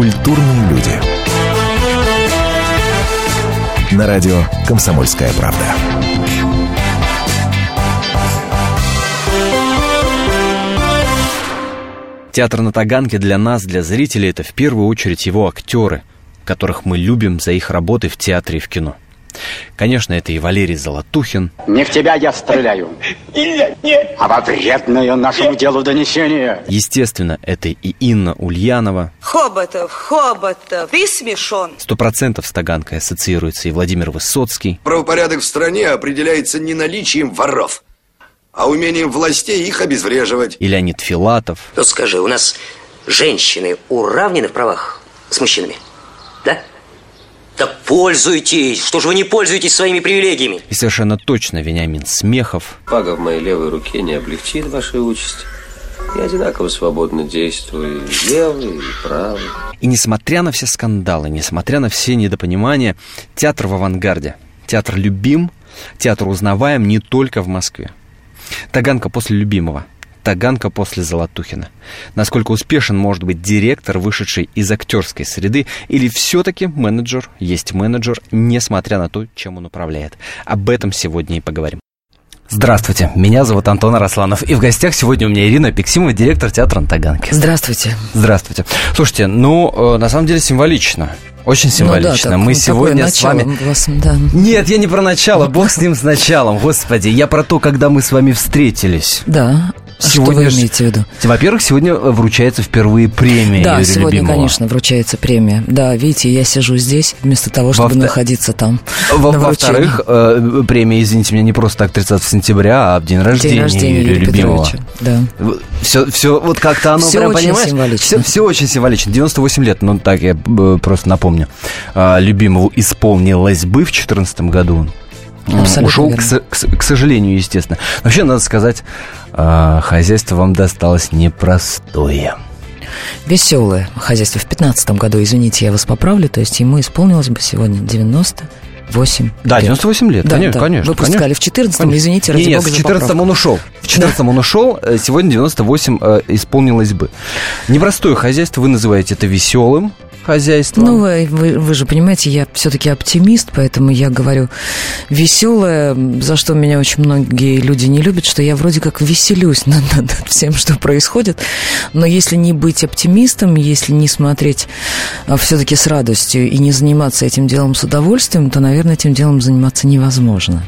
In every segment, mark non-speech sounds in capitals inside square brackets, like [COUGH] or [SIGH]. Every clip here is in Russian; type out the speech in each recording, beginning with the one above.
Культурные люди. На радио «Комсомольская правда». Театр на Таганке для нас, для зрителей, это в первую очередь его актеры, которых мы любим за их работы в театре и в кино. Конечно, это и Валерий Золотухин. Не в тебя я стреляю, а во вредное нашему делу донесение. Естественно, это и Инна Ульянова. Хоботов, Хоботов, ты смешон. Сто процентов с Таганкой ассоциируется и Владимир Высоцкий. Правопорядок в стране определяется не наличием воров, а умением властей их обезвреживать. И Леонид Филатов. Ну скажи, у нас женщины уравнены в правах с мужчинами? Да? Так пользуйтесь! Что же вы не пользуетесь своими привилегиями? И совершенно точно Вениамин Смехов. Пага в моей левой руке не облегчит вашей участь. Я одинаково свободно действую и левый, и правый. И несмотря на все скандалы, несмотря на все недопонимания, театр в авангарде. Театр любим, театр узнаваем не только в Москве. Таганка после любимого. Таганка после Золотухина. Насколько успешен может быть директор, вышедший из актерской среды, или все-таки менеджер есть менеджер, несмотря на то, чем он управляет. Об этом сегодня и поговорим. Здравствуйте, меня зовут Антон Арасланов, и в гостях сегодня у меня Ирина Пиксимова, директор театра на Таганке. Здравствуйте. Здравствуйте. Слушайте, ну, э, на самом деле символично. Очень символично. Ну, да, Мы так, сегодня с вами... Вас, да. Нет, я не про начало, бог с ним с началом, господи. Я про то, когда мы с вами встретились. Да. А что вы имеете в виду? Во-первых, сегодня вручается впервые премия Да, Юрия сегодня, Любимова. конечно, вручается премия. Да, видите, я сижу здесь вместо того, чтобы Во-вто- находиться там. Во- Во-вторых, э, премия, извините меня, не просто так 30 сентября, а в день рождения, День рождения Юрия Юрия Любимого. Да. Все, все, вот как-то оно Всё прям, очень понимаешь? символично. Все, очень символично. 98 лет, ну так я э, просто напомню. А, Любимову исполнилось бы в 2014 году. Абсолютно Ушел, к, к к сожалению, естественно. Вообще, надо сказать, а, хозяйство вам досталось непростое. Веселое хозяйство в 15 году, извините, я вас поправлю, то есть ему исполнилось бы сегодня 98 Да, лет. 98 лет, Да, конечно, да. конечно. Выпускали конечно. в 14 Конечно. извините, ради Не, нет, бога в за 14 поправку. он ушел. В 14 он ушел, э, сегодня 98 э, исполнилось бы. Непростое хозяйство, вы называете это веселым хозяйством. Ну, вы, вы, же понимаете, я все-таки оптимист, поэтому я говорю веселая, за что меня очень многие люди не любят, что я вроде как веселюсь [LAUGHS] над, над- всем, что происходит. Но если не быть оптимистом, если не смотреть все-таки с радостью и не заниматься этим делом с удовольствием, то, наверное, этим делом заниматься невозможно.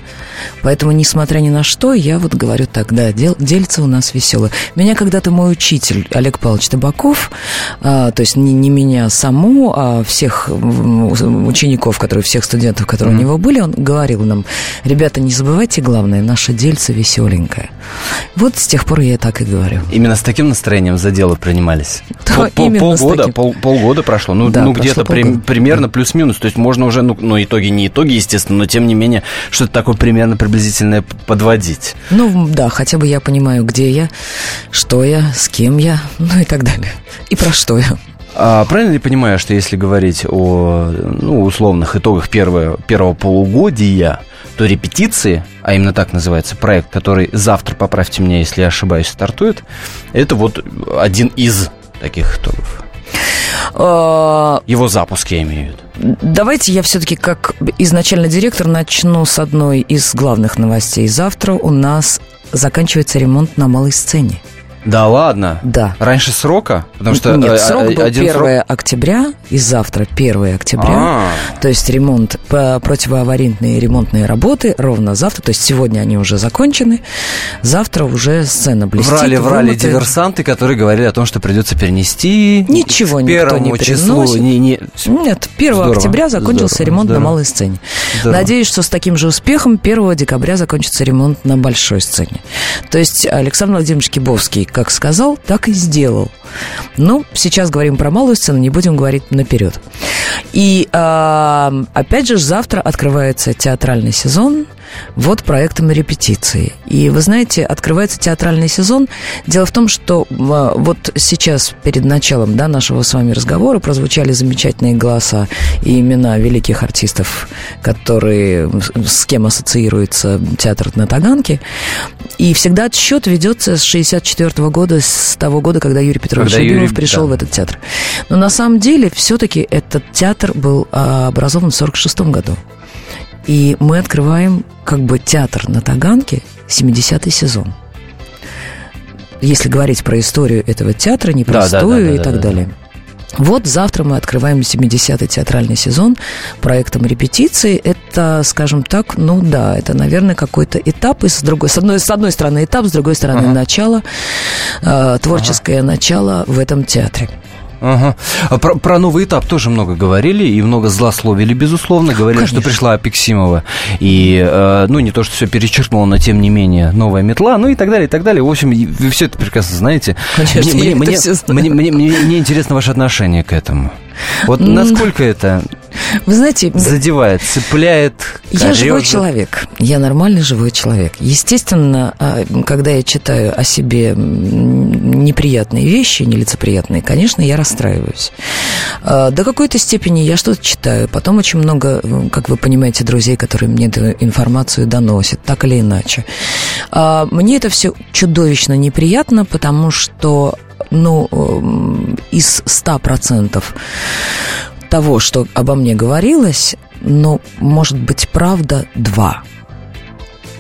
Поэтому, несмотря ни на что, я вот говорю так, да, дел, дельце у нас веселое. Меня когда-то мой учитель Олег Павлович Табаков, а, то есть не, не меня саму, а всех учеников, которые, всех студентов, которые у него были, он говорил нам, ребята, не забывайте главное, наше дельце веселенькое. Вот с тех пор я так и говорю. Именно с таким настроением за дело принимались. [LAUGHS] Да, Пол- именно полгода, таким. пол- полгода прошло. Ну, Да, ну где-то при- примерно плюс-минус. То есть можно уже, ну, ну, итоги не итоги, естественно, но тем не менее, что-то такое примерно приблизительное подводить. Ну, да, хотя бы я понимаю, где я, что я, с кем я, ну и так далее. И про что я. А правильно ли понимаю, что если говорить о ну, условных итогах первого, первого полугодия, то репетиции, а именно так называется проект, который завтра, поправьте меня, если я ошибаюсь, стартует, это вот один из таких итогов. А, Его запуск, я имею в виду. Давайте я все-таки как изначально директор начну с одной из главных новостей. Завтра у нас заканчивается ремонт на малой сцене. Да ладно? Да. Раньше срока? Потому что Нет, э, срок э, был один 1 срок- октября, и завтра 1 октября. А. То есть ремонт, противоаварийные ремонтные работы ровно завтра. То есть сегодня они уже закончены. Завтра уже сцена блестит. Врали, врали вымыта. диверсанты, которые говорили о том, что придется перенести. Ничего к никто не числу. переносит. Не, не... Нет, 1 Здорово, октября закончился здорово, ремонт здорово. на малой сцене. Здорово. Надеюсь, что с таким же успехом 1 декабря закончится ремонт на большой сцене. То есть Александр Владимирович Кибовский как сказал, так и сделал. Ну, сейчас говорим про малую сцену, не будем говорить наперед. И а, опять же, завтра открывается театральный сезон. Вот проектом репетиции. И вы знаете, открывается театральный сезон. Дело в том, что вот сейчас перед началом да, нашего с вами разговора прозвучали замечательные голоса и имена великих артистов, которые с кем ассоциируется театр на Таганке. И всегда отсчет ведется с 64 года, с того года, когда Юрий Петрович Когда Любимов Юрий... пришел да. в этот театр. Но на самом деле все-таки этот театр был а, образован в 1946 году. И мы открываем как бы театр на Таганке 70-й сезон. Если говорить про историю этого театра, непростую да, да, да, и так далее. Вот завтра мы открываем 70-й театральный сезон проектом репетиции. Это, скажем так, ну да, это, наверное, какой-то этап. И с, другой, с, одной, с одной стороны этап, с другой стороны ага. начало, э, творческое ага. начало в этом театре. Ага. А про, про новый этап тоже много говорили и много злословили, безусловно. Говорили, Конечно. что пришла Апексимова и, э, ну, не то, что все перечеркнуло, но тем не менее, новая метла, ну и так далее, и так далее. В общем, вы все это прекрасно знаете. Конечно, мне, мне, мне, мне, мне, мне интересно ваше отношение к этому. Вот насколько это вы знаете, задевает, цепляет. Корежит. Я живой человек, я нормальный живой человек. Естественно, а, когда я читаю о себе неприятные вещи, нелицеприятные, конечно, я расстраиваюсь. А, до какой-то степени я что-то читаю, потом очень много, как вы понимаете, друзей, которые мне эту информацию доносят, так или иначе. А, мне это все чудовищно неприятно, потому что ну, эм, из 100% того, что обо мне говорилось, но, может быть, правда два.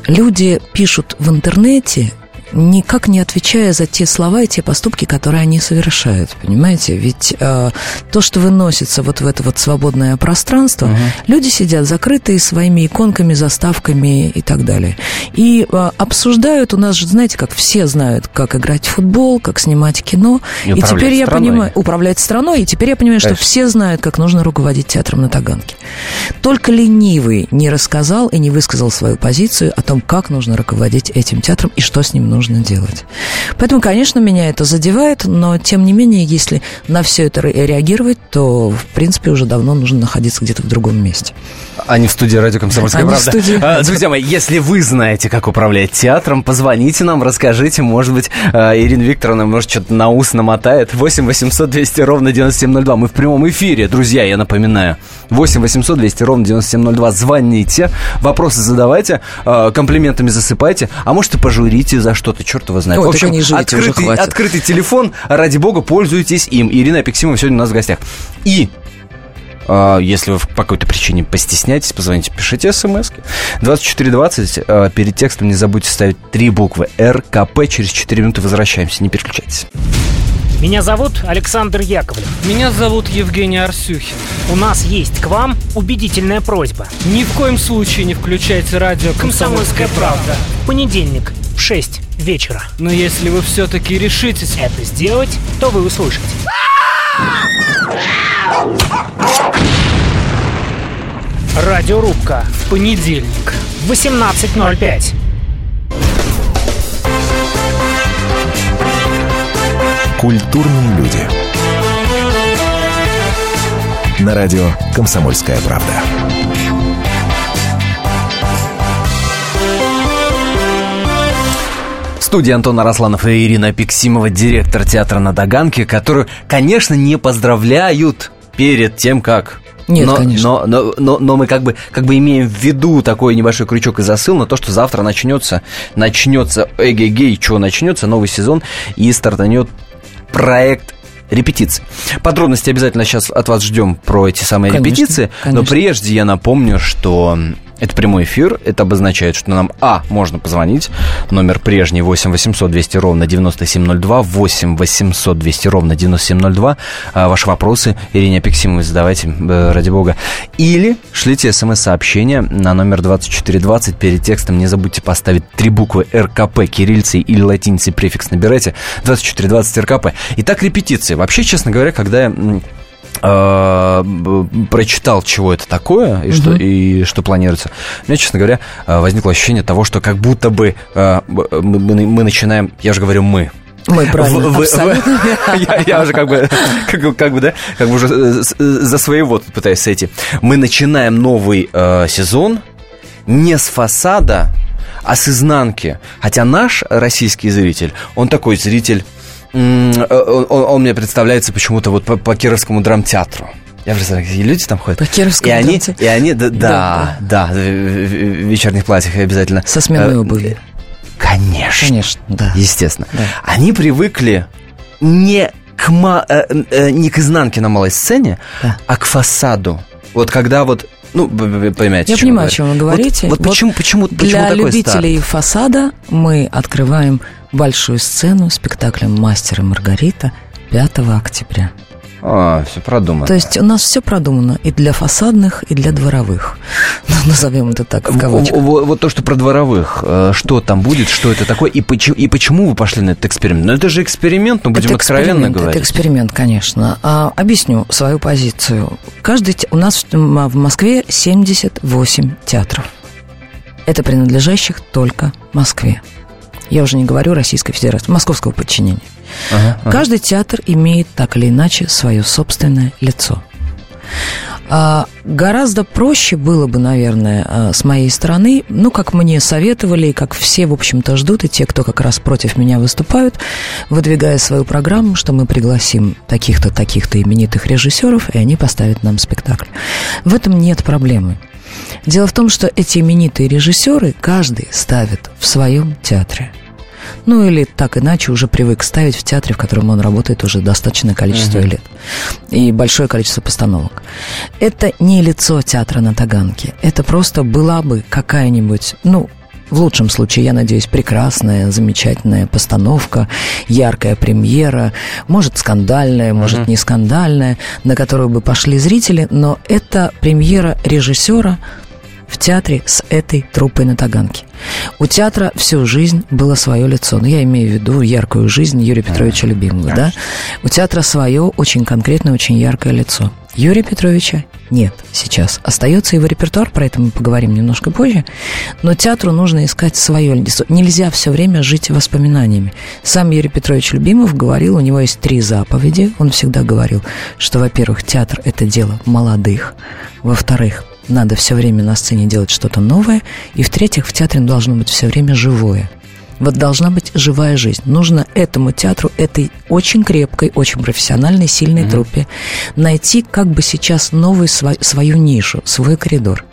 Люди пишут в интернете никак не отвечая за те слова и те поступки, которые они совершают, понимаете? Ведь э, то, что выносится вот в это вот свободное пространство, угу. люди сидят закрытые своими иконками, заставками и так далее. И э, обсуждают, у нас же, знаете, как все знают, как играть в футбол, как снимать кино. И, и теперь я страной. понимаю, управлять страной, и теперь я понимаю, Конечно. что все знают, как нужно руководить театром на Таганке. Только ленивый не рассказал и не высказал свою позицию о том, как нужно руководить этим театром и что с ним нужно нужно делать. Поэтому, конечно, меня это задевает, но, тем не менее, если на все это реагировать, то, в принципе, уже давно нужно находиться где-то в другом месте. А не в студии радио «Комсомольская а правда». Студии... А, друзья мои, если вы знаете, как управлять театром, позвоните нам, расскажите. Может быть, а, Ирина Викторовна, может, что-то на ус намотает. 8 800 200 ровно 9702. Мы в прямом эфире, друзья, я напоминаю. 8 800 200 ровно 9702. Звоните, вопросы задавайте, а, комплиментами засыпайте, а может и пожурите за что-то, черт его знает. Ой, в общем, не журите, открытый, открытый телефон, ради бога, пользуйтесь им. Ирина Апексимова сегодня у нас в гостях. И а, если вы по какой-то причине постесняетесь, позвоните, пишите смс. 2420. А, перед текстом не забудьте ставить три буквы РКП. Через 4 минуты возвращаемся. Не переключайтесь. Меня зовут Александр Яковлев. Меня зовут Евгений Арсюхин. У нас есть к вам убедительная просьба. Ни в коем случае не включайте радио «Комсомольская, правда». В понедельник в 6 вечера. Но если вы все-таки решитесь это сделать, то вы услышите. Радиорубка. В понедельник. 18.05. Культурные люди. На радио «Комсомольская правда». Студии Антон Арасланов и Ирина Пиксимова, директор театра на Таганке, которую, конечно, не поздравляют перед тем, как нет, но, конечно. Но, но, но, но мы как бы, как бы имеем в виду такой небольшой крючок и засыл на то, что завтра начнется, начнется, эгегей, что начнется, новый сезон, и стартанет проект репетиции. Подробности обязательно сейчас от вас ждем про эти самые конечно, репетиции. Конечно. Но прежде я напомню, что это прямой эфир. Это обозначает, что нам, а, можно позвонить. Номер прежний 8 800 200 ровно 9702. 8 800 200 ровно 9702. А, ваши вопросы Ирине Апексимовой задавайте, э, ради бога. Или шлите смс-сообщение на номер 2420. Перед текстом не забудьте поставить три буквы РКП, кириллицей или латиницей префикс набирайте. 2420 РКП. Итак, репетиции. Вообще, честно говоря, когда я прочитал, чего это такое и, угу. что, и что планируется, у меня, честно говоря, э, возникло ощущение того, что как будто бы э, мы, мы начинаем, я же говорю мы, мы правильно, в, абсолютно. [LAUGHS] я, я уже как бы, как, как бы, да, как бы уже за своего тут пытаюсь сойти. Мы начинаем новый э, сезон не с фасада, а с изнанки. Хотя наш российский зритель, он такой зритель Э, он, он мне представляется почему-то вот по, по Кировскому драмтеатру. Я представляю, какие люди там ходят. По Кировскому и они, и они, да, да, да, да, в вечерних платьях обязательно. Со сменой э, обуви. Конечно. Конечно, да. Естественно. Да. Они привыкли не к ма- э, э, не к изнанке на малой сцене, а к фасаду. Вот когда вот, ну, вы- понимаете, Я понимаю, о чем вы Вот- говорите. Вот, почему, почему, почему Для такой любителей фасада мы открываем большую сцену спектаклем «Мастер и Маргарита» 5 октября. А, все продумано. То есть у нас все продумано и для фасадных, и для дворовых. Ну, Назовем это так, в кавычках. В- в- Вот то, что про дворовых, э, что там будет, что это такое, и почему, и почему вы пошли на этот эксперимент? Ну, это же эксперимент, ну, будем это откровенно говорить. Это эксперимент, конечно. А, объясню свою позицию. Каждый, у нас в Москве 78 театров. Это принадлежащих только Москве. Я уже не говорю Российской Федерации, московского подчинения. Ага, ага. Каждый театр имеет так или иначе свое собственное лицо. А, гораздо проще было бы, наверное, а, с моей стороны, ну, как мне советовали, и как все, в общем-то, ждут, и те, кто как раз против меня выступают, выдвигая свою программу, что мы пригласим таких-то, таких-то именитых режиссеров, и они поставят нам спектакль. В этом нет проблемы. Дело в том, что эти именитые режиссеры каждый ставит в своем театре. Ну или так иначе уже привык ставить в театре, в котором он работает уже достаточное количество Мгм. лет. И большое количество постановок. Это не лицо театра на Таганке. Это просто была бы какая-нибудь, ну, в лучшем случае, я надеюсь, прекрасная, замечательная постановка, яркая премьера, может, скандальная, может, Мгм. не скандальная, на которую бы пошли зрители, но это премьера режиссера в театре с этой труппой на Таганке. У театра всю жизнь было свое лицо. Ну, я имею в виду яркую жизнь Юрия Петровича Любимого, да? У театра свое очень конкретное, очень яркое лицо. Юрия Петровича нет сейчас. Остается его репертуар, про это мы поговорим немножко позже. Но театру нужно искать свое лицо. Нельзя все время жить воспоминаниями. Сам Юрий Петрович Любимов говорил, у него есть три заповеди. Он всегда говорил, что, во-первых, театр – это дело молодых. Во-вторых, надо все время на сцене делать что-то новое. И в-третьих, в театре должно быть все время живое. Вот должна быть живая жизнь. Нужно этому театру, этой очень крепкой, очень профессиональной, сильной труппе найти как бы сейчас новую сва- свою нишу, свой коридор.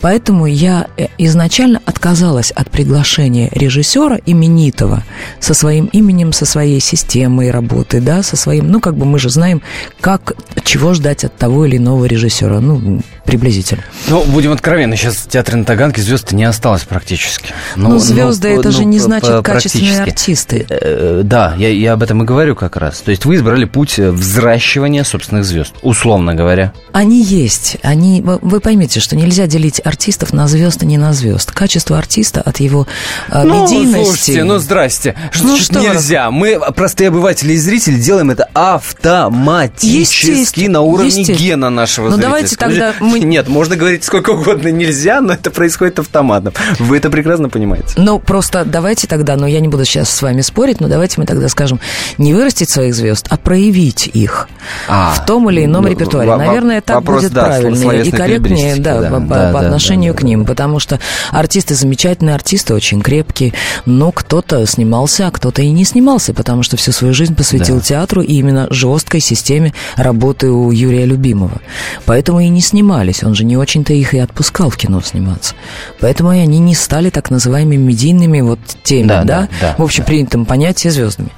Поэтому я э, изначально отказалась от приглашения режиссера именитого со своим именем, со своей системой работы, да, со своим, ну, как бы мы же знаем, как, чего ждать от того или иного режиссера, ну, приблизительно. Ну, будем откровенны, сейчас в театре на Таганке звезд не осталось практически. Но звезды это же не значит качественные артисты. Э, Да, я, я об этом и говорю как раз. То есть вы избрали путь э, взращивания собственных звезд, условно говоря. Они есть. Они, вы поймите, что нельзя делить артистов на звезд и не на звезд. Качество артиста от его э, Ну, медийности. слушайте, ну здрасте. Что Ну, что нельзя? Мы, простые обыватели и зрители, делаем это автоматически на уровне гена нашего Ну, зрителя. давайте Скажите, тогда мы- Нет, можно говорить сколько угодно нельзя, но это происходит автоматом. Вы это прекрасно понимаете. Ну, просто давайте тогда, ну, я не буду сейчас с вами спорить, но давайте мы тогда скажем, не вырастить своих звезд, а проявить их А, в том или ином ну, репертуаре. Наверное, так вопрос, будет да, правильнее и корректнее, да, да, по- да, по да, отношению да, к ним, потому что артисты замечательные, артисты очень крепкие, но кто-то снимался, а кто-то и не снимался, потому что всю свою жизнь посвятил Да. театру и именно жесткой системе работы у Юрия Любимого. Поэтому и не снимались, он же не очень-то их и отпускал в кино сниматься. Поэтому и они не стали так называемыми медийными вот теми, Да, да, да, да, в общепринятом понятии звездами.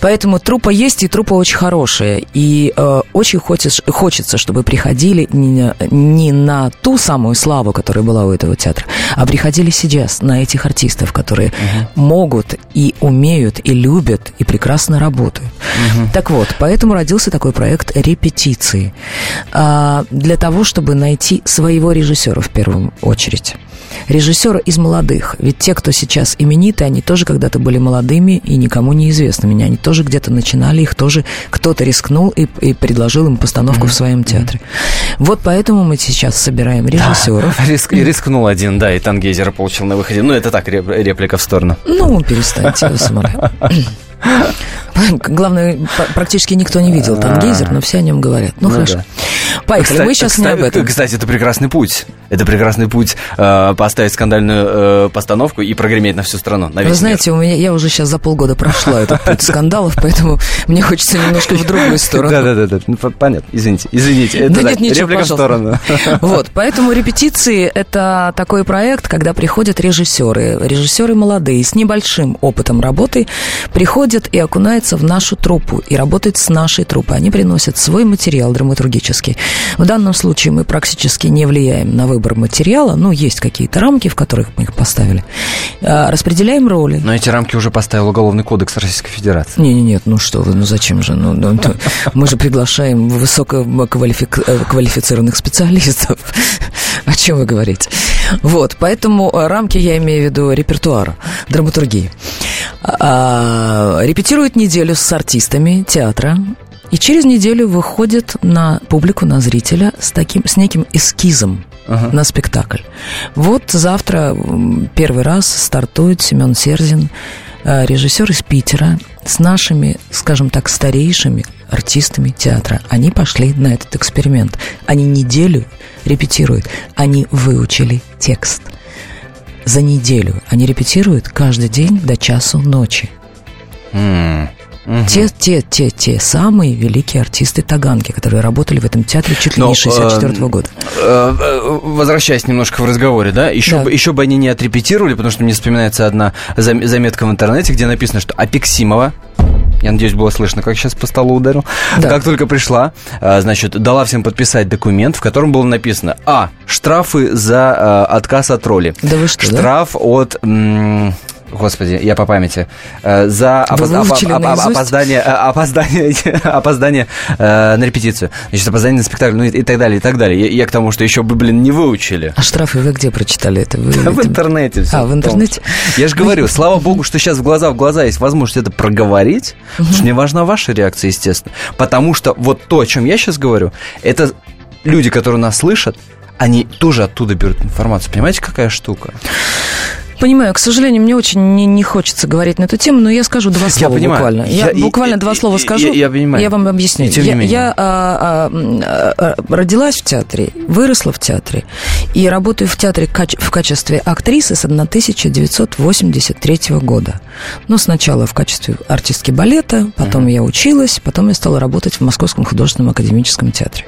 Поэтому трупа есть, и трупа очень хорошая. И э, очень хочется, хочется, чтобы приходили не, не на ту самую славу, которая была у этого театра, а приходили сейчас на этих артистов, которые могут и умеют, и любят, и прекрасно работают. Так вот, поэтому родился такой проект репетиции. А, для того, чтобы найти своего режиссера в первую очередь. Режиссера из молодых. Ведь те, кто сейчас именитые, они тоже когда-то были молодыми и никому не известными. Они тоже где-то начинали, их тоже кто-то рискнул и, и предложил им постановку в своем театре. Вот поэтому мы сейчас собираем режиссеров. [LAUGHS] Риск, и рискнул один, да, и Тангейзера получил на выходе. Ну, это так, реп- реплика в сторону. Ну, перестаньте, самолет. [LAUGHS] [LAUGHS] Главное, практически никто не видел Тангейзер, но все о нем говорят. Ну, Ну хорошо. да. Поехали, Кстати- мы сейчас не кстати- об этом. Кстати, это прекрасный путь. Это прекрасный путь э, поставить скандальную э, постановку и прогреметь на всю страну. На Вы знаете, у меня я уже сейчас за полгода прошла этот путь [LAUGHS] скандалов, поэтому мне хочется немножко в другую сторону. Да-да-да, ну, по- понятно, извините, извините. Это Да нет, ничего, пожалуйста. сторону. [LAUGHS] Вот, поэтому репетиции – это такой проект, когда приходят режиссеры, режиссеры молодые, с небольшим опытом работы, приходят и окунаются в нашу труппу, и работают с нашей труппой. Они приносят свой материал драматургический. В данном случае мы практически не влияем на выбор материала, ну, есть какие-то рамки, в которых мы их поставили. А, Распределяем роли. Но эти рамки уже поставил Уголовный кодекс Российской Федерации. Не, не, нет, ну что вы, ну зачем же? Ну, ну, ну, мы же приглашаем высококвалифицированных специалистов. [LAUGHS] О чем вы говорите? Вот, поэтому э, рамки я имею в виду репертуара, драматургии. А, репетируют неделю с артистами театра. И через неделю выходит на публику, на зрителя с, таким, с неким эскизом на спектакль. Вот завтра первый раз стартует Семен Серзин, э, режиссер из Питера, с нашими, скажем так, старейшими артистами театра. Они пошли на этот эксперимент. Они неделю репетируют. Они выучили текст. За неделю они репетируют каждый день до часу ночи. М, мгм. Те, те, те, те самые великие артисты Таганки, которые работали в этом театре чуть ли Но, не 64 э, года. Э, э, Возвращаясь немножко в разговоре, да, еще, Да. Бы, еще бы они не отрепетировали, потому что мне вспоминается одна зам- заметка в интернете, где написано, что Апексимова, я надеюсь, было слышно, как сейчас по столу ударил, Да. как только пришла, э, значит, дала всем подписать документ, в котором было написано, а, штрафы за э, отказ от роли, Да вы что, да? штраф от... м, Господи, я по памяти. Э, За опоз- опо- опо- наизусть? опоздание, э, опоздание, [LAUGHS] опоздание э, на репетицию. Значит, опоздание на спектакль, ну и, и так далее, и так далее. Я, я к тому, что еще бы, блин, не выучили. А штрафы вы где прочитали это? Вы, [LAUGHS] В это- интернете все. А, в интернете? Я же говорю, слава богу, что сейчас в глаза в глаза есть возможность это проговорить, потому что мне важна ваша реакция, естественно. Потому что вот то, о чем я сейчас говорю, это люди, которые нас слышат, они тоже оттуда берут информацию. Понимаете, какая штука? Понимаю, к сожалению, мне очень не, не хочется говорить на эту тему, но я скажу два слова понимаю. буквально. Я, Я- буквально и- два и- слова и- скажу. я- я понимаю. Я вам объясню. И тем не я менее. я, а, а, м, а, родилась в театре, выросла в театре и работаю в театре в качестве актрисы с 1983 года. Ну, сначала в качестве артистки балета, потом я училась, потом я стала работать в Московском художественном академическом театре.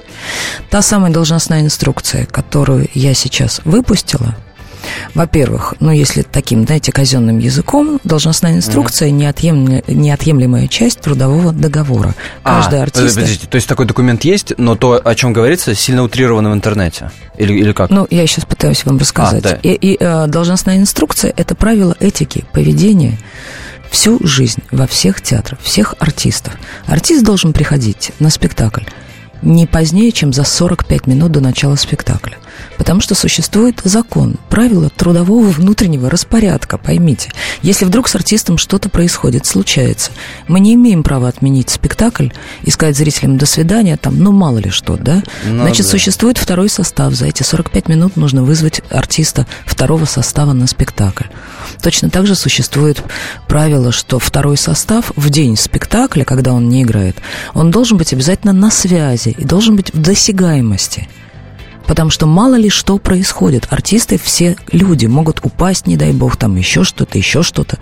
Та самая должностная инструкция, которую я сейчас выпустила, во-первых, ну, если таким, знаете, казенным языком, должностная инструкция неотъемля- неотъемлемая часть трудового договора. Каждый А, артист... Подождите, то есть такой документ есть, но то, о чем говорится, сильно утрировано в интернете? Или, или как? Ну, я сейчас пытаюсь вам рассказать. А, да. И, и, э, должностная инструкция – это правило этики, поведения всю жизнь во всех театрах, всех артистов. Артист должен приходить на спектакль не позднее, чем за 45 минут до начала спектакля. Потому что существует закон, правила трудового внутреннего распорядка, поймите. Если вдруг с артистом что-то происходит, случается, мы не имеем права отменить спектакль и сказать зрителям «до свидания», там, ну, мало ли что, да? Ну Значит, да. существует второй состав. За эти 45 минут нужно вызвать артиста второго состава на спектакль. Точно так же существует правило, что второй состав в день спектакля, когда он не играет, он должен быть обязательно на связи и должен быть в досягаемости. Потому что мало ли что происходит. Артисты все люди могут упасть, не дай бог, там еще что-то, еще что-то,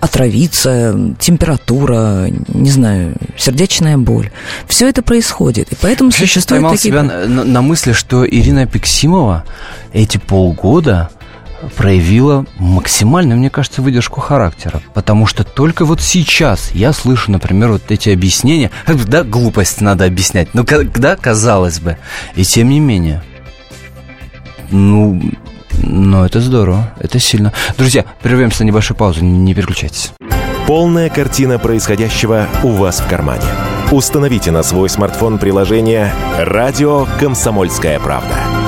отравиться, температура, не знаю, сердечная боль. Все это происходит. И поэтому Я сейчас существуют поймал такие... себя на, на- мысли, что Ирина Пексимова эти полгода проявила максимальную, мне кажется, выдержку характера. Потому что только вот сейчас я слышу, например, вот эти объяснения. Да, глупость надо объяснять. Ну, когда, казалось бы. И тем не менее. Ну, ну, это здорово, это сильно. Друзья, прервемся на небольшую паузу, не переключайтесь. Полная картина происходящего у вас в кармане. Установите на свой смартфон приложение «Радио Комсомольская правда».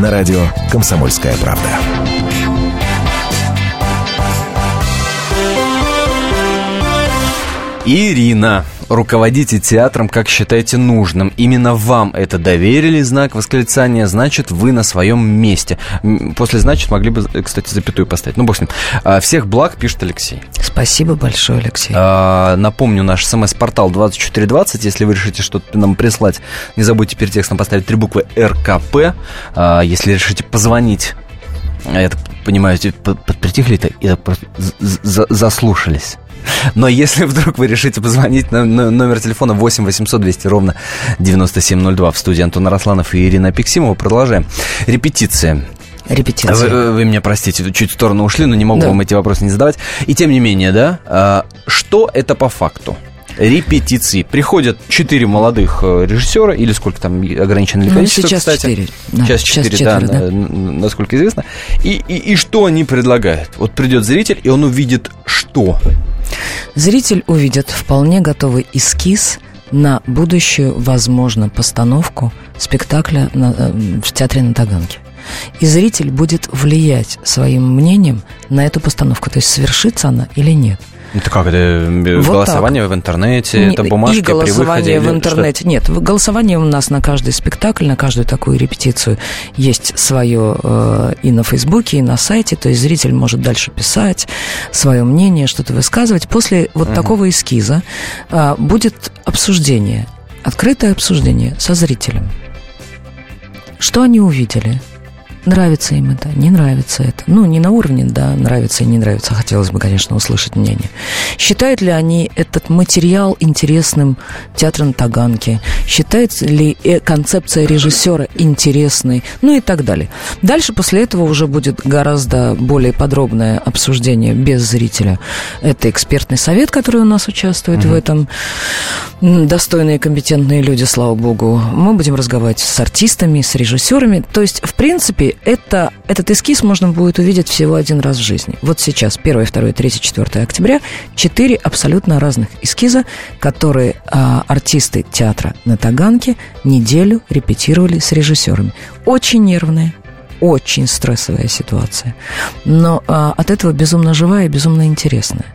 На радио «Комсомольская правда». Ирина, руководите театром, как считаете нужным. Именно вам это доверили, знак восклицания, значит, вы на своем месте. После «значит» могли бы, э, кстати, запятую поставить. Ну, бог с ним. А, Всех благ, пишет Алексей. Спасибо большое, Алексей. А, Напомню, наш смс-портал 2420. Если вы решите что-то нам прислать, не забудьте перед текстом поставить три буквы РКП. А, Если решите позвонить, я так понимаю, эти под- подпритихли -то и заслушались. Но если вдруг вы решите позвонить на номер телефона 8 800 200 ровно 9702 в студии Антона Росланов и Ирина Пиксимова, продолжаем. Репетиция. Репетиция. Вы, вы меня простите, чуть в сторону ушли, но не могу Да. вам эти вопросы не задавать. И тем не менее, да, а, что это по факту? Репетиции. Приходят четыре молодых э, режиссера, или сколько там ограниченное Ну, количество, сейчас кстати. четыре. Да, Сейчас сейчас четыре, да, да. насколько известно. И, и, и что они предлагают? Вот придет зритель, и он увидит что? Зритель увидит вполне готовый эскиз на будущую, возможно, постановку спектакля на- э, в театре на Таганке. И зритель будет влиять своим мнением на эту постановку. То есть свершится она или нет. Это как, это Вот голосование в интернете, Не- это бумажки и при выходе? голосование в или интернете. Нет, в- голосование у нас на каждый спектакль, на каждую такую репетицию есть свое э, и на Фейсбуке, и на сайте. То есть зритель может дальше писать свое мнение, что-то высказывать. После вот Мгм. такого эскиза э, будет обсуждение, открытое обсуждение со зрителем. Что они увидели? Нравится им это, не нравится это. Ну, не на уровне, да, нравится и не нравится. Хотелось бы, конечно, услышать мнение. Считают ли они этот материал интересным театра на Таганке? Считает ли э, концепция режиссера интересной? Ну и так далее. Дальше после этого уже будет гораздо более подробное обсуждение без зрителя. Это экспертный совет, который у нас участвует в этом. Достойные, компетентные люди, слава богу. Мы будем разговаривать с артистами, с режиссерами. То есть, в принципе, это, этот эскиз можно будет увидеть всего один раз в жизни. Вот сейчас, 1, 2, 3, 4 октября, четыре абсолютно разных эскиза, которые а, артисты театра на Таганке неделю репетировали с режиссерами. Очень нервные, очень стрессовая ситуация. Но а, от этого безумно живая и безумно интересная.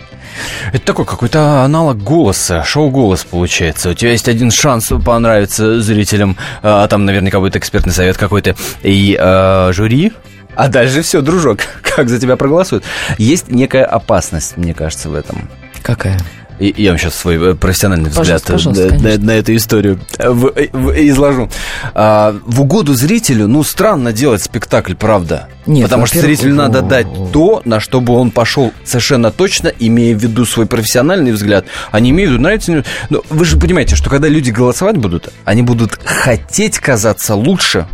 Это такой какой-то аналог голоса, шоу-голос получается. У тебя есть один шанс понравиться зрителям, а там наверняка будет экспертный совет какой-то, и а, жюри, а дальше все, дружок, [LAUGHS] как за тебя проголосуют. Есть некая опасность, мне кажется, в этом. Какая? И я вам сейчас свой э, профессиональный взгляд Пожалуйста, пожалуйста, на, на- на эту историю э, в- э, в- изложу. А, в угоду зрителю, ну, странно делать спектакль, правда. Нет, Потому что зрителю надо дать то, на что бы он пошел совершенно точно, имея в виду свой профессиональный взгляд, а не имея в виду, нравится не нравится. Но вы же понимаете, что когда люди голосовать будут, они будут хотеть казаться лучше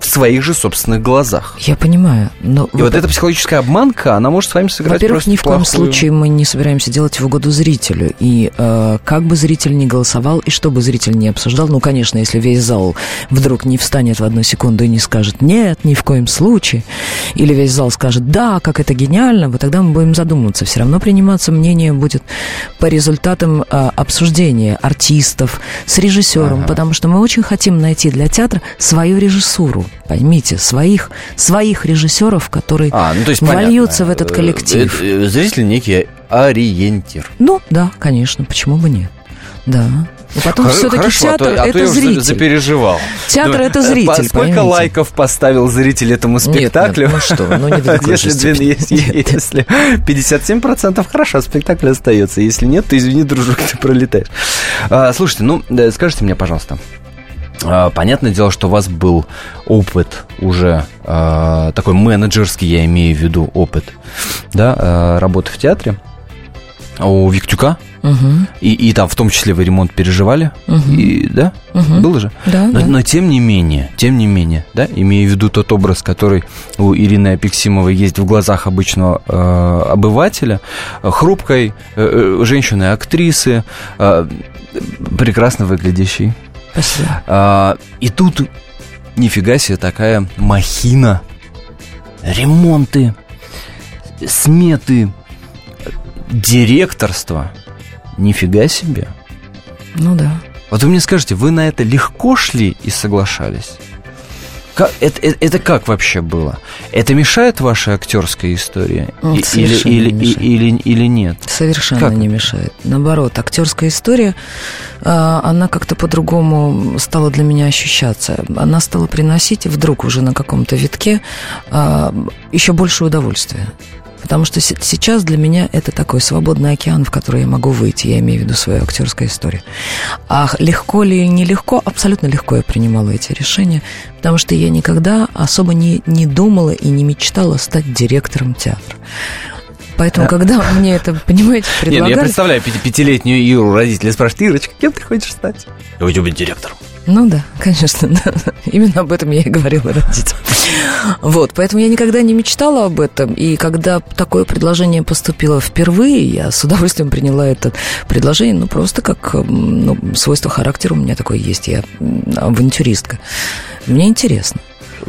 в своих же собственных глазах. Я понимаю, но... И вот эта психологическая обманка, она может с вами сыграть Во-первых, ни в коем плохую. случае мы не собираемся делать в угоду зрителю. И э, как бы зритель не голосовал, и что бы зритель не обсуждал, ну, конечно, если весь зал вдруг не встанет в одну секунду и не скажет «нет, ни в коем случае», или весь зал скажет «да, как это гениально», вот тогда мы будем задумываться. Все равно приниматься мнение будет по результатам э, обсуждения артистов с режиссером, потому что мы очень хотим найти для театра свою режиссуру, поймите, своих, своих режиссеров, которые А, ну, то есть, вольются понятно. в этот коллектив. Э, э, Зритель некий ориентир. Ну, да, конечно, почему бы нет. Да. И потом Хор- все-таки хорошо, а то- театр а то это я уже зритель. запереживал. Театр это э, зритель, по- Сколько поймите. лайков поставил зритель этому Нет, нет, спектаклю? ну что ну не такой [LAUGHS] если, же две- степени. если, если 57% хорошо, спектакль остается. Если нет, то извини, дружок, ты пролетаешь. А, слушайте, ну, скажите мне, пожалуйста, а, Понятное дело, что у вас был опыт уже а, такой менеджерский, я имею в виду опыт, да, а, работы в театре у Виктюка. Мгм. И, и там в том числе вы ремонт переживали, Мгм. и, да? Мгм. Было же? Да, но, да. но тем не менее, тем не менее, да, имея в виду тот образ, который у Ирины Апексимовой есть в глазах обычного э, обывателя, э, хрупкой э, э, женщины, актрисы, э, прекрасно выглядящей. А, и тут нифига себе такая махина. Ремонты, сметы, директорство. Нифига себе. Ну да. Вот вы мне скажите, вы на это легко шли и соглашались? Как, это, это, это как вообще было? Это мешает вашей актерской истории? И- или, или, не мешает. или, или нет? Совершенно Как не мешает. Наоборот, актерская история, а, она как-то по-другому стала для меня ощущаться. Она стала приносить вдруг уже на каком-то витке а, еще больше удовольствия. Потому что се- сейчас для меня это такой свободный океан, в который я могу выйти. Я имею в виду свою актерскую историю. А легко ли нелегко? Абсолютно легко я принимала эти решения, потому что я никогда особо не, не думала и не мечтала стать директором театра. Поэтому, когда мне это, понимаете, [LAUGHS] Нет, ну, я предлагали... представляю пяти- пятилетнюю Иру, родители спрашивают, Ирочка, кем ты хочешь стать? Я хочу быть директором. Ну да, конечно, [LAUGHS] да. Именно об этом я и говорила родителям. Вот, поэтому я никогда не мечтала об этом. И когда такое предложение поступило впервые, я с удовольствием приняла это предложение, ну, просто как ну, свойство характера у меня такое есть. Я авантюристка. Мне интересно.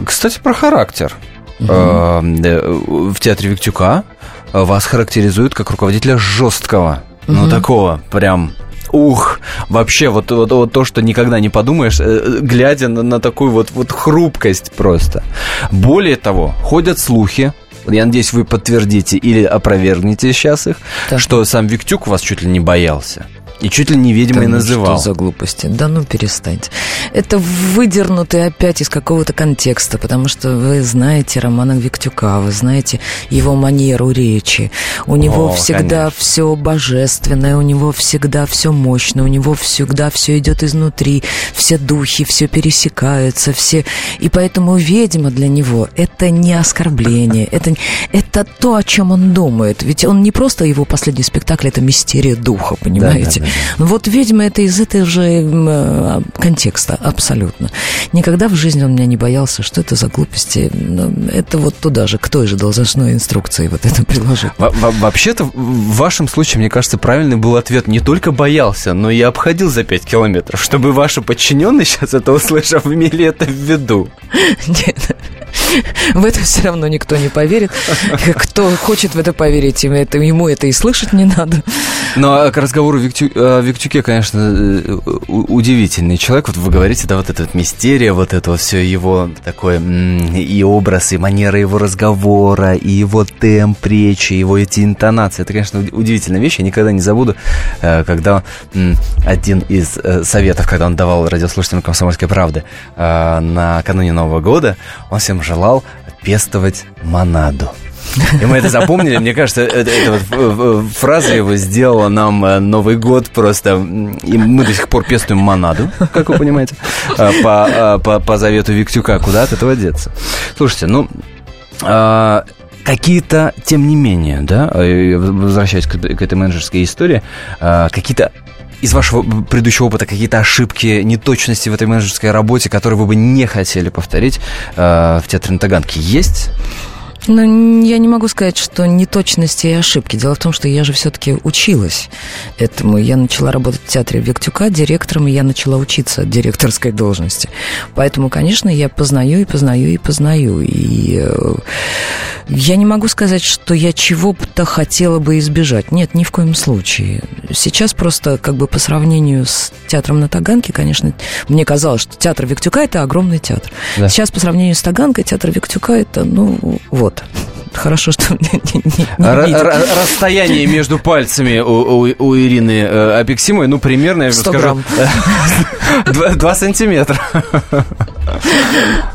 Кстати, про характер. Э, да, В театре Виктюка вас характеризуют как руководителя жесткого. Ну, Мгм. такого прям... Ух, вообще, вот, вот, вот то, что никогда не подумаешь, э, глядя на, на такую вот, вот хрупкость просто. Более того, ходят слухи, я надеюсь, вы подтвердите или опровергнете сейчас их, что сам Виктюк вас чуть ли не боялся. И чуть ли не ведьмой Да ну называл. Что за глупости? Да ну перестаньте. Это выдернутый опять из какого-то контекста, потому что вы знаете Романа Виктюка, вы знаете его манеру речи. У него О, всегда конечно. все божественное, у него всегда все мощно, у него всегда все идет изнутри, все духи, все пересекаются, все. И поэтому ведьма для него это не оскорбление, это, это то, о чем он думает. Ведь он не просто его последний спектакль, это мистерия духа, понимаете? да, да. Ну Вот ведьма это из этого же э, контекста, абсолютно. Никогда в жизни он меня не боялся, что это за глупости. Ну, Это вот туда же, к той же должностной инструкции вот это приложить. Во- во- Вообще-то, в вашем случае, мне кажется, правильный был ответ. Не только боялся, но и обходил за 5 километров, чтобы ваши подчиненные [LAUGHS] сейчас это услышав, имели это в виду. Нет. В это все равно никто не поверит. Кто хочет в это поверить, ему это, ему это и слышать не надо. Но а, к разговору Виктю- Виктюке, конечно, э, удивительный человек. Вот вы говорите, да, вот эта вот мистерия, вот это все его такое, и образ, и манера его разговора, и его темп речи, его эти интонации. Это, конечно, уд- удивительная вещь. Я никогда не забуду, э, когда один из э, советов, когда он давал радиослушателям «Комсомольской правды» э, накануне Нового года, он всем желал пестовать монаду. И мы это запомнили. Мне кажется, это, это вот э, э, фраза его сделала нам э, Новый год просто. И мы до сих пор пестуем монаду, как вы понимаете, э, по, э, по, по завету Виктюка. Куда от этого деться? Слушайте, ну... э, Какие-то, тем не менее, да, э, возвращаясь к, к этой менеджерской истории, э, какие-то из вашего предыдущего опыта какие-то ошибки, неточности в этой менеджерской работе, которые вы бы не хотели повторить э, в театре на Таганке, есть? Ну, я не могу сказать, что неточности и ошибки. Дело в том, что я же все-таки училась этому. Я начала работать в театре Виктюка директором, и я начала учиться директорской должности. Поэтому, конечно, я познаю и познаю и познаю. И э, я не могу сказать, что я чего-то хотела бы избежать. Нет, ни в коем случае. Сейчас просто как бы по сравнению с театром на Таганке, конечно, мне казалось, что театр Виктюка – это огромный театр. Да. Сейчас по сравнению с Таганкой театр Виктюка – это, ну, вот. Хорошо, что не, не- не- расстояние между пальцами у, у- у Ирины э, Апексимовой, ну, примерно, я 100 скажу, грамм. [LAUGHS] два, два сантиметра. [LAUGHS]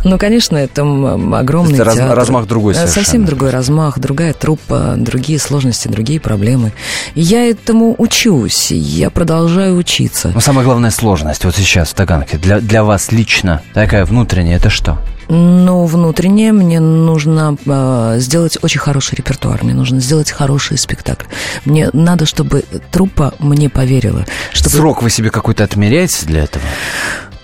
Ну, конечно, это огромный Это театр. размах другой совершенно. Совсем другой размах, другая труппа, другие сложности, другие проблемы. И я этому учусь, я продолжаю учиться. Но самая главная сложность вот сейчас в Таганке для, для вас лично, такая внутренняя, это что? Но внутренне мне нужно э, сделать очень хороший репертуар, мне нужно сделать хороший спектакль. Мне надо, чтобы труппа мне поверила. Чтобы... Срок вы себе какой-то отмеряете для этого?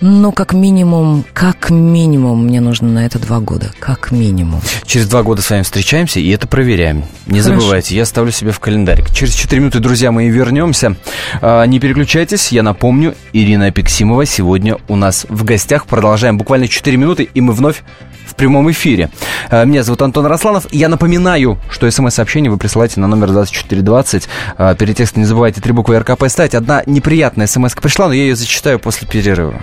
Ну, как минимум, как минимум мне нужно на это два года. Как минимум. Через два года с вами встречаемся и это проверяем. Не Хорошо. забывайте, я ставлю себе в календарик. Через 4 минуты, друзья мои, вернемся. А, Не переключайтесь, я напомню, Ирина Апексимова сегодня у нас в гостях. Продолжаем буквально 4 минуты, и мы вновь в прямом эфире. А, Меня зовут Антон Росланов. Я напоминаю, что смс-сообщение вы присылаете на номер 2420. А, Перед текстом не забывайте три буквы РКП ставить. Одна неприятная смс пришла, но я ее зачитаю после перерыва.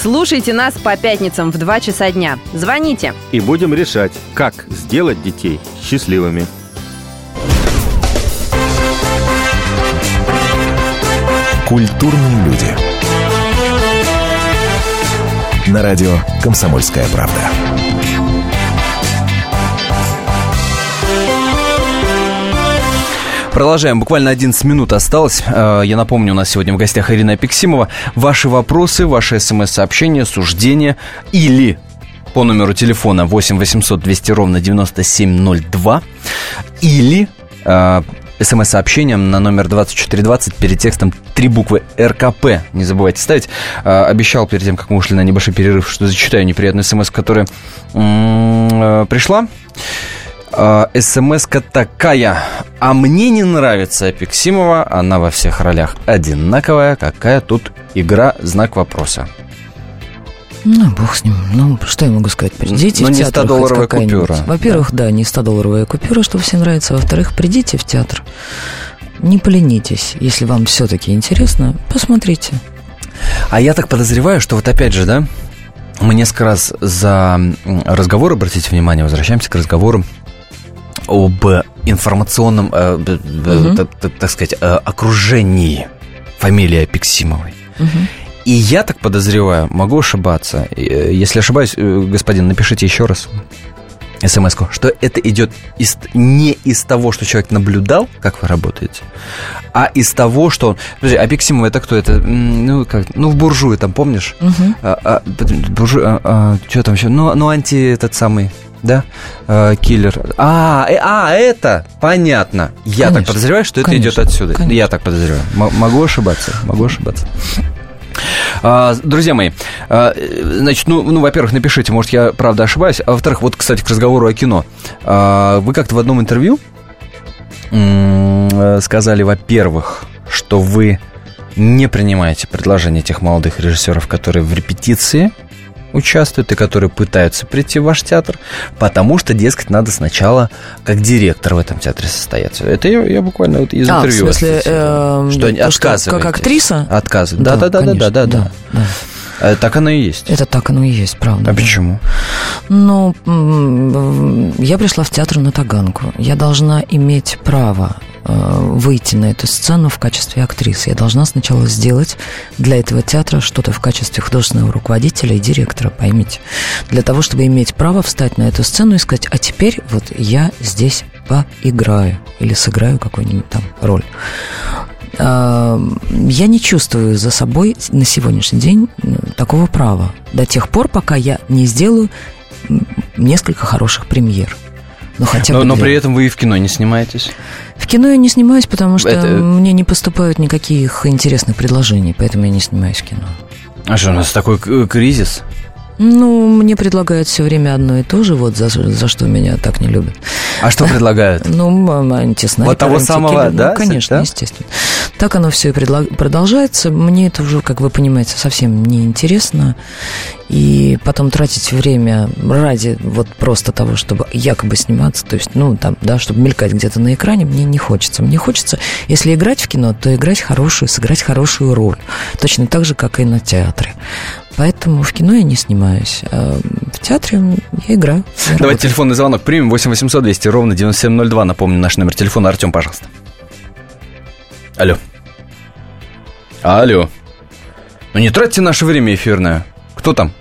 Слушайте нас по пятницам в 2 часа дня. Звоните. И будем решать, как сделать детей счастливыми. Культурные люди. На радио «Комсомольская правда». Продолжаем. Буквально 11 минут осталось. Э, Я напомню, у нас сегодня в гостях Ирина Апексимова. Ваши вопросы, ваши смс-сообщения, суждения или по номеру телефона 8 800 200 ровно 9702 или э, смс-сообщением на номер 2420 перед текстом три буквы РКП. Не забывайте ставить. Э, обещал перед тем, как мы ушли на небольшой перерыв, что зачитаю неприятную смс, которая э, пришла. Э, СМС-ка такая. А мне не нравится Апексимова. Она во всех ролях одинаковая. Какая тут игра? Знак вопроса. Ну, бог с ним. Ну, что я могу сказать? Придите Ну, в не театр. 100-долларовая хоть какая-нибудь. купюра. Во-первых, да, не 100-долларовая купюра, что всем нравится. Во-вторых, придите в театр. Не поленитесь. Если вам все-таки интересно, посмотрите. А я так подозреваю, что вот опять же, да, мы несколько раз за разговор, обратите внимание, возвращаемся к разговору об информационном, э, так, сказать, э, окружении фамилии Апексимовой. И я так подозреваю, могу ошибаться. Э, Если ошибаюсь, господин, напишите еще раз смс что это идет из, не из того, что человек наблюдал, как вы работаете, а из того, что... Подожди, Апексимова это кто? Это, ну, как, ну, в буржуе там, помнишь? Мгм. А, а, буржуй, а, а, что там еще? Ну, ну, анти этот самый, да? А, киллер. А, э, а, это понятно. Я так Конечно, подозреваю, что это конечно, идет отсюда. конечно. Я так подозреваю. М- могу ошибаться, могу ошибаться. А, Друзья мои, э, значит, ну, ну, во-первых, напишите, может, я правда ошибаюсь. А во-вторых, вот, кстати, к разговору о кино. А, Вы как-то в одном интервью э, сказали, во-первых, что вы не принимаете предложения тех молодых режиссеров, которые в репетиции участвуют и которые пытаются прийти в ваш театр, потому что, дескать, надо сначала как директор в этом театре состояться. Это я, я буквально вот из А, в интервью. смысле, эм, что они отказываетесь. как актриса? Отказывают. Да, да, Да, да, да, да, да, Э, Так оно и есть. Это так оно и есть, правда. А да. почему? Ну, я пришла в театр на Таганку. Я должна иметь право э, выйти на эту сцену в качестве актрисы. Я должна сначала сделать для этого театра что-то в качестве художественного руководителя и директора, поймите. Для того, чтобы иметь право встать на эту сцену и сказать, а теперь вот я здесь поиграю или сыграю какую-нибудь там роль. А, Я не чувствую за собой на сегодняшний день м, такого права. До тех пор, пока я не сделаю несколько хороших премьер. Ну, хотя Но, бы но при этом вы и в кино не снимаетесь. В кино я не снимаюсь, потому что Это- мне не поступают никаких интересных предложений, поэтому я не снимаюсь в кино. А что, у нас такой кризис? Ну, мне предлагают все время одно и то же, вот за, за что меня так не любят. А что предлагают? [LAUGHS] Ну, антиснайпер, Вот того самого, антикиллер. да, Ну, конечно, да? естественно. Так оно все и продолжается. Мне это уже, как вы понимаете, совсем неинтересно. И потом тратить время ради вот просто того, чтобы якобы сниматься, то есть, ну, там, да, чтобы мелькать где-то на экране, мне не хочется. Мне хочется, если играть в кино, то играть хорошую, сыграть хорошую роль. Точно так же, как и на театре. Поэтому в кино я не снимаюсь. А в театре я играю. я Давайте работаю. телефонный звонок примем. 8 800 200 ровно 9702. Напомню, наш номер телефона. Артем, пожалуйста. Алло. Алло. Ну не тратьте наше время эфирное. Кто там?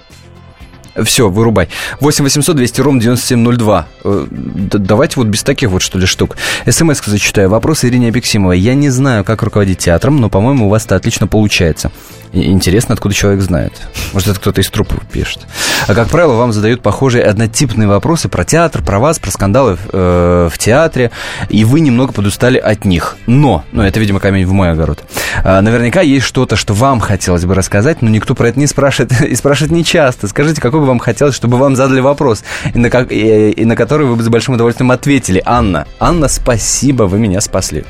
Все, вырубай. 8 800 200 ровно 9702. Э, д- Давайте вот без таких вот, что ли, штук. смс зачитаю. Вопрос Ирине Абексимовой. Я не знаю, как руководить театром, но, по-моему, у вас это отлично получается. Интересно, откуда человек знает. Может, это кто-то из трупов пишет. А, как правило, вам задают похожие однотипные вопросы про театр, про вас, про скандалы э, в театре, и вы немного подустали от них. Но, ну, это, видимо, камень в мой огород. А, наверняка есть что-то, что вам хотелось бы рассказать, но никто про это не спрашивает, [LAUGHS] и спрашивает не часто. Скажите, какой бы вам хотелось, чтобы вам задали вопрос, и на, как- и- и на который вы бы с большим удовольствием ответили. Анна, Анна, спасибо, вы меня спасли.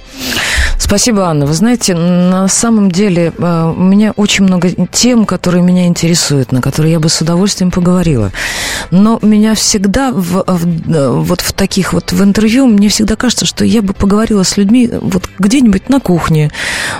Спасибо, Анна. Вы знаете, на самом деле э, у меня очень много тем, которые меня интересуют, на которые я бы с удовольствием поговорила. Но меня всегда в, в, вот в таких вот в интервью мне всегда кажется, что я бы поговорила с людьми вот где-нибудь на кухне,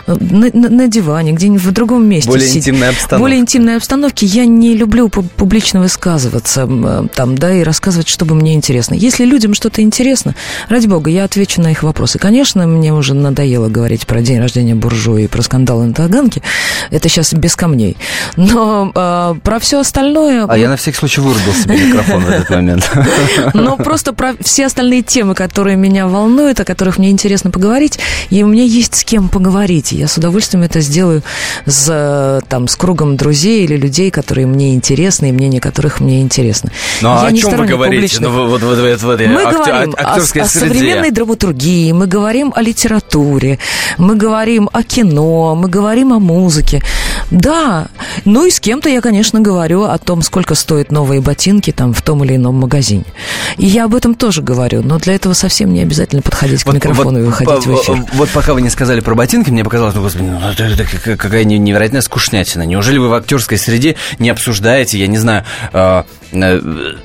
на, на, на диване, где-нибудь в другом месте. Более интимной обстановке. Более интимной обстановке. Я не люблю публично высказываться э, там, да, и рассказывать, что бы мне интересно. Если людям что-то интересно, ради бога, я отвечу на их вопросы. Конечно, мне уже надоело говорить про день рождения буржуя и про скандалы на Таганке. Это сейчас без камней. Но э, про все остальное... А я на всякий случай вырубил себе микрофон в этот момент. [LAUGHS] Но просто про все остальные темы, которые меня волнуют, о которых мне интересно поговорить, и у меня есть с кем поговорить. Я с удовольствием это сделаю с, там, с кругом друзей или людей, которые мне интересны, и мнение которых мне интересно. Ну, а о чем вы говорите? Ну, вот, вот, вот, вот, мы актё- говорим о, о современной драматургии, мы говорим о литературе, мы говорим о кино, мы говорим о музыке. Да, ну и с кем-то я, конечно, говорю о том, сколько стоят новые ботинки там в том или ином магазине. И я об этом тоже говорю, но для этого совсем не обязательно подходить к микрофону и выходить по- в эфир. Вот пока вы не сказали про ботинки, мне показалось, ну, господи, ну, это, это какая- какая не- невероятная скучнятина. Неужели вы в актерской среде не обсуждаете, я не знаю, э, э,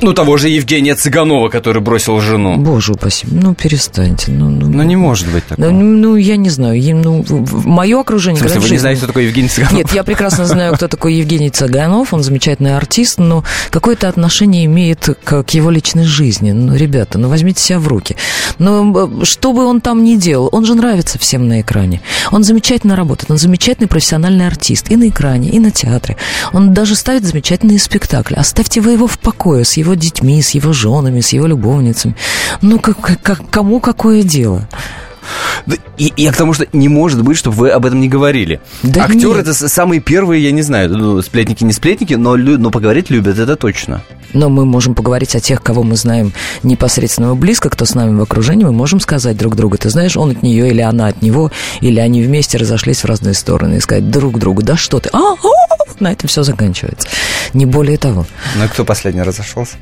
ну, того же Евгения Цыганова, который бросил жену? Боже упаси, ну перестаньте. Ну, ну, Ну, не может быть такого. ну, ну, я не знаю, ну, мое окружение... В смысле, вы не знаете, кто такой Евгений Цыганов? Нет, я прекрасно знаю, кто такой Евгений Цыганов, он замечательный артист, но какое-то отношение имеет к, к его личной жизни. Ну, ребята, ну возьмите себя в руки. Но что бы он там ни делал, он же нравится всем на экране. Он замечательно работает, он замечательный профессиональный артист и на экране, и на театре. Он даже ставит замечательные спектакли. Оставьте вы его в покое с его детьми, с его женами, с его любовницами. Ну, как, как- кому какое дело? Да, И я к тому, что не может быть, чтобы вы об этом не говорили. Да Актеры нет. это самые первые, я не знаю, ну, сплетники не сплетники, но, но поговорить любят, это точно. Но мы можем поговорить о тех, кого мы знаем непосредственно близко, кто с нами в окружении. Мы можем сказать друг другу, ты знаешь, он от нее или она от него, или они вместе разошлись в разные стороны и сказать друг другу, да что ты, а, а, а». на этом все заканчивается. Не более того. Ну, и кто последний разошелся?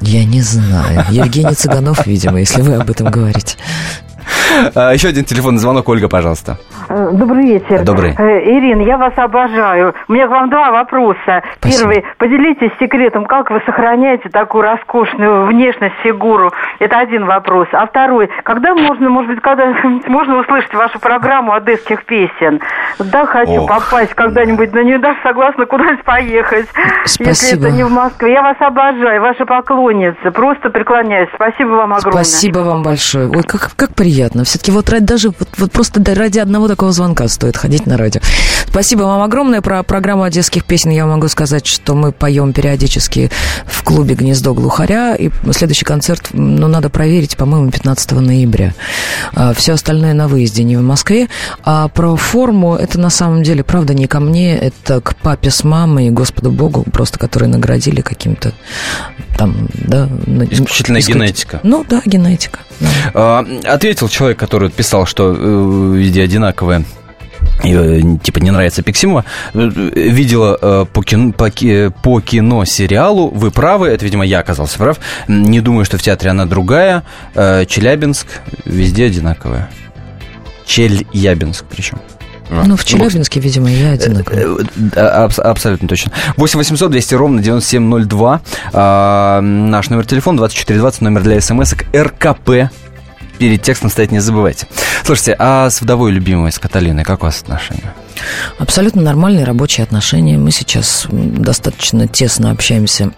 Я не знаю. Евгений Цыганов, видимо, если вы об этом говорите. А, еще один телефонный звонок, Ольга, пожалуйста. Э, Добрый вечер. Добрый. Э, Ирина, я вас обожаю. У меня к вам два вопроса. Спасибо. Первый. Поделитесь секретом, как вы сохраняете такую роскошную внешность, фигуру. Это один вопрос. А второй. Когда можно, может быть, когда [LAUGHS] можно услышать вашу программу одесских песен? Да, хочу Ох. попасть когда-нибудь, но не даже согласна куда-нибудь поехать. Если Спасибо. это не в Москве. Я вас обожаю, ваша поклонница. Просто преклоняюсь. Спасибо вам огромное. Спасибо вам большое. Ой, как, как приятно. Все-таки вот ради, даже вот, вот просто ради одного такого звонка стоит ходить на радио. Спасибо вам огромное. Про программу одесских песен я могу сказать, что мы поем периодически в клубе «Гнездо глухаря». И следующий концерт, ну, надо проверить, по-моему, 15 ноября. все остальное на выезде, не в Москве. А про форму, это на самом деле, правда, не ко мне, это к папе с мамой и Господу Богу, просто которые наградили каким-то там, да... на- Исключительная исключ- генетика. Ну да, генетика. да. А, Ответил человек, который писал, что э, везде одинаковые. И, э, типа не нравится Пиксимова. Э, Видела э, по, кино, по, по кино сериалу. Вы правы, это, видимо, я оказался прав. Не думаю, что в театре она другая. Э, Челябинск везде одинаковая. Челябинск причем. Ну, в Челябинске, видимо, я одинаково. Абс- Абсолютно точно. 8 800 200 ровно 9702. А, Наш номер телефона 2420, номер для смс РКП. Перед текстом стоять не забывайте. Слушайте, а с вдовой любимой, с Каталиной, как у вас отношения? Абсолютно нормальные рабочие отношения. Мы сейчас достаточно тесно общаемся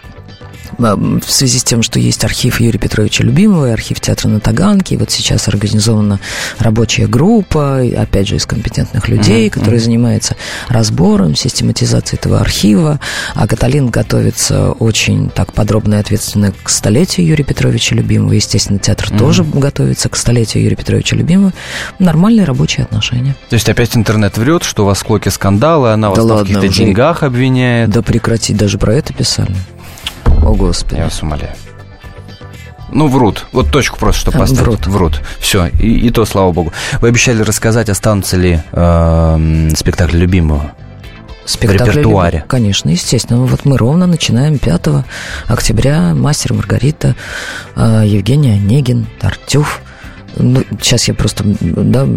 в связи с тем, что есть архив Юрия Петровича Любимого и архив театра на Таганке. И вот сейчас организована рабочая группа, опять же, из компетентных людей, Мгм, которая мгм. занимается разбором, систематизацией этого архива. А Каталин готовится очень так подробно и ответственно к столетию Юрия Петровича Любимого. Естественно, театр Мгм. тоже готовится к столетию Юрия Петровича Любимого. Нормальные рабочие отношения. То есть опять интернет врет, что у вас склоки скандалы, она вас там в ладно, каких-то деньгах обвиняет. Да прекратить, даже про это писали. О, Господи. Я вас умоляю. Ну, врут. Вот точку просто, чтобы [LAUGHS] поставить. врут. Врут. Все. И, и то, слава богу. Вы обещали рассказать, останутся ли э, спектакли любимого. спектакли. В репертуаре. Любим. Конечно, естественно. Вот мы ровно начинаем 5 октября «Мастер Маргарита», э, Евгений Онегин, Тартюф. Ну, сейчас я просто, да,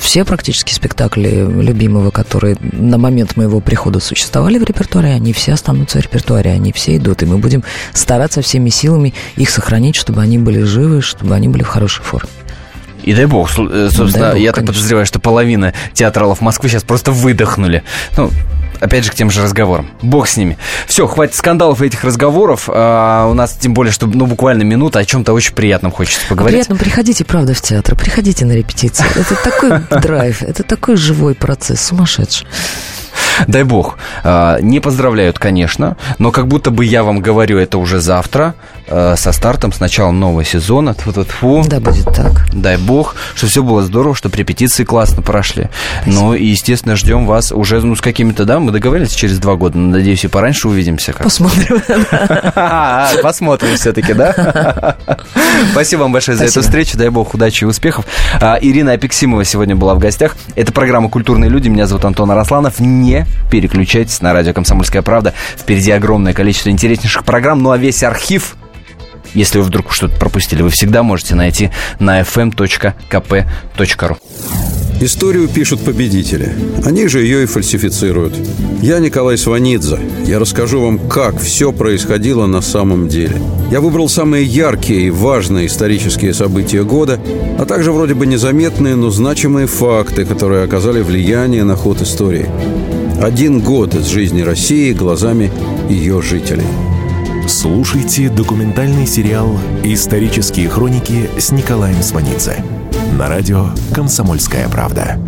все практически спектакли любимого, которые на момент моего прихода существовали в репертуаре, они все останутся в репертуаре, они все идут, и мы будем стараться всеми силами их сохранить, чтобы они были живы, чтобы они были в хорошей форме. И дай бог, э, собственно, дай бог, я так подозреваю, что половина театралов Москвы сейчас просто выдохнули. Ну, опять же, к тем же разговорам. Бог с ними. Все, хватит скандалов и этих разговоров. А, у нас тем более, что ну, буквально минута о чем-то очень приятном хочется поговорить. Приятно, приходите, правда, в театр, приходите на репетиции. Это такой [LAUGHS] драйв, это такой живой процесс, сумасшедший. Дай бог. А, не поздравляют, конечно, но как будто бы я вам говорю это уже завтра, а, со стартом, с началом нового сезона. Тьфу -тьфу -тьфу. Да, будет так. Дай бог, что все было здорово, что репетиции классно прошли. Спасибо. Ну и, естественно, ждем вас уже ну, с какими-то, да, мы договорились через два года. Надеюсь, и пораньше увидимся. Как Посмотрим. [LAUGHS] Посмотрим все-таки, да? [LAUGHS] Спасибо вам большое за эту встречу. Дай бог удачи и успехов. А, Ирина Апексимова сегодня была в гостях. Это программа «Культурные люди». Меня зовут Антон Арасланов. Не переключайтесь на радио «Комсомольская правда». Впереди огромное количество интереснейших программ. Ну а весь архив если вы вдруг что-то пропустили, вы всегда можете найти на fm.kp.ru. Историю пишут победители. Они же ее и фальсифицируют. Я Николай Сванидзе. Я расскажу вам, как все происходило на самом деле. Я выбрал самые яркие и важные исторические события года, а также вроде бы незаметные, но значимые факты, которые оказали влияние на ход истории. Один год из жизни России глазами ее жителей. Слушайте документальный сериал «Исторические хроники» с Николаем Сванидзе на радио «Комсомольская правда».